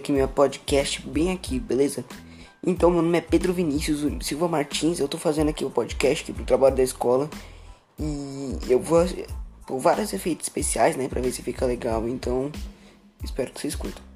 aqui meu é podcast bem aqui, beleza? Então, meu nome é Pedro Vinícius Silva Martins, eu tô fazendo aqui o podcast aqui pro trabalho da escola e eu vou por vários efeitos especiais, né, pra ver se fica legal, então espero que vocês curtam.